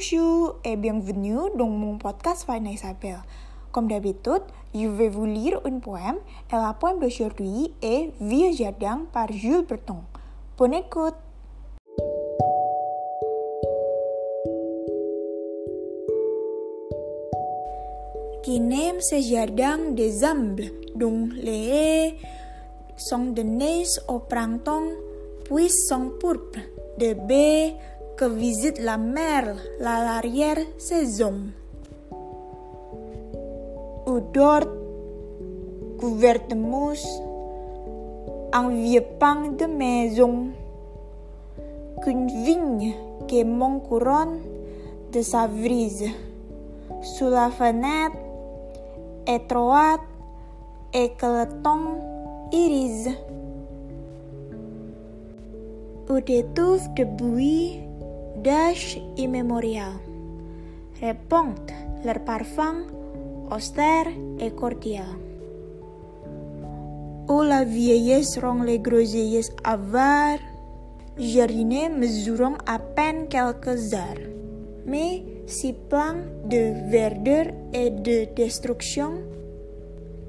Bonjour et bienvenue dans mon podcast Fine Isabelle. Comme d'habitude, je vais vous lire un poème et la poème d'aujourd'hui est Vieux Jardin par Jules Breton. Bonne écoute! Qui n'aime ce jardin des ambles, dont les haies sont de neige au printemps, puis sont pourpres de baies que visite la mer à l'arrière-saison. Où dort, couvert de mousse, un vieux pan de maison, qu'une vigne qui mon couronne de sa brise. Sous la fenêtre étroite et que le temps irise. Où des touffes de buis Dash immémorial répondent leur parfum austère et cordial. Où la vieillesse rend les groseilles avares, jardiner mesurant à peine quelques heures, mais si plein de verdure et de destruction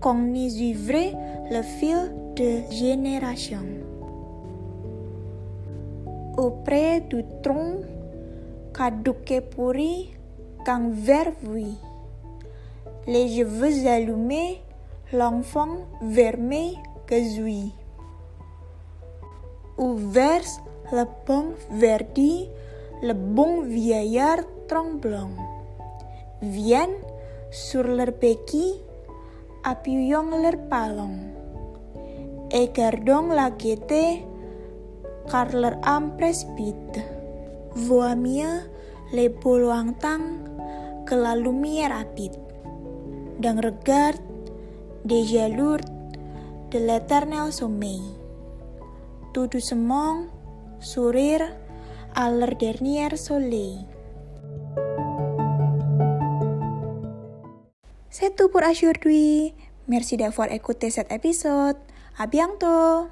qu'on y suivrait le fil de génération. Auprès du tronc caduqué pourri qu'un verre Les cheveux allumés, l'enfant vermeil gazouille. Ouvert le pont verdi, le bon vieillard tremblant. Viennent sur leur béquille, appuyant leur palon. Et gardons la gaieté, car leur âme. Voix les beaux lointains que la lumière habite. D'un regard déjà lourd de l'éternel sommeil. Tout doucement sourire à dernier soleil. C'est tout pour aujourd'hui. Merci d'avoir écouté cet épisode. Bientôt.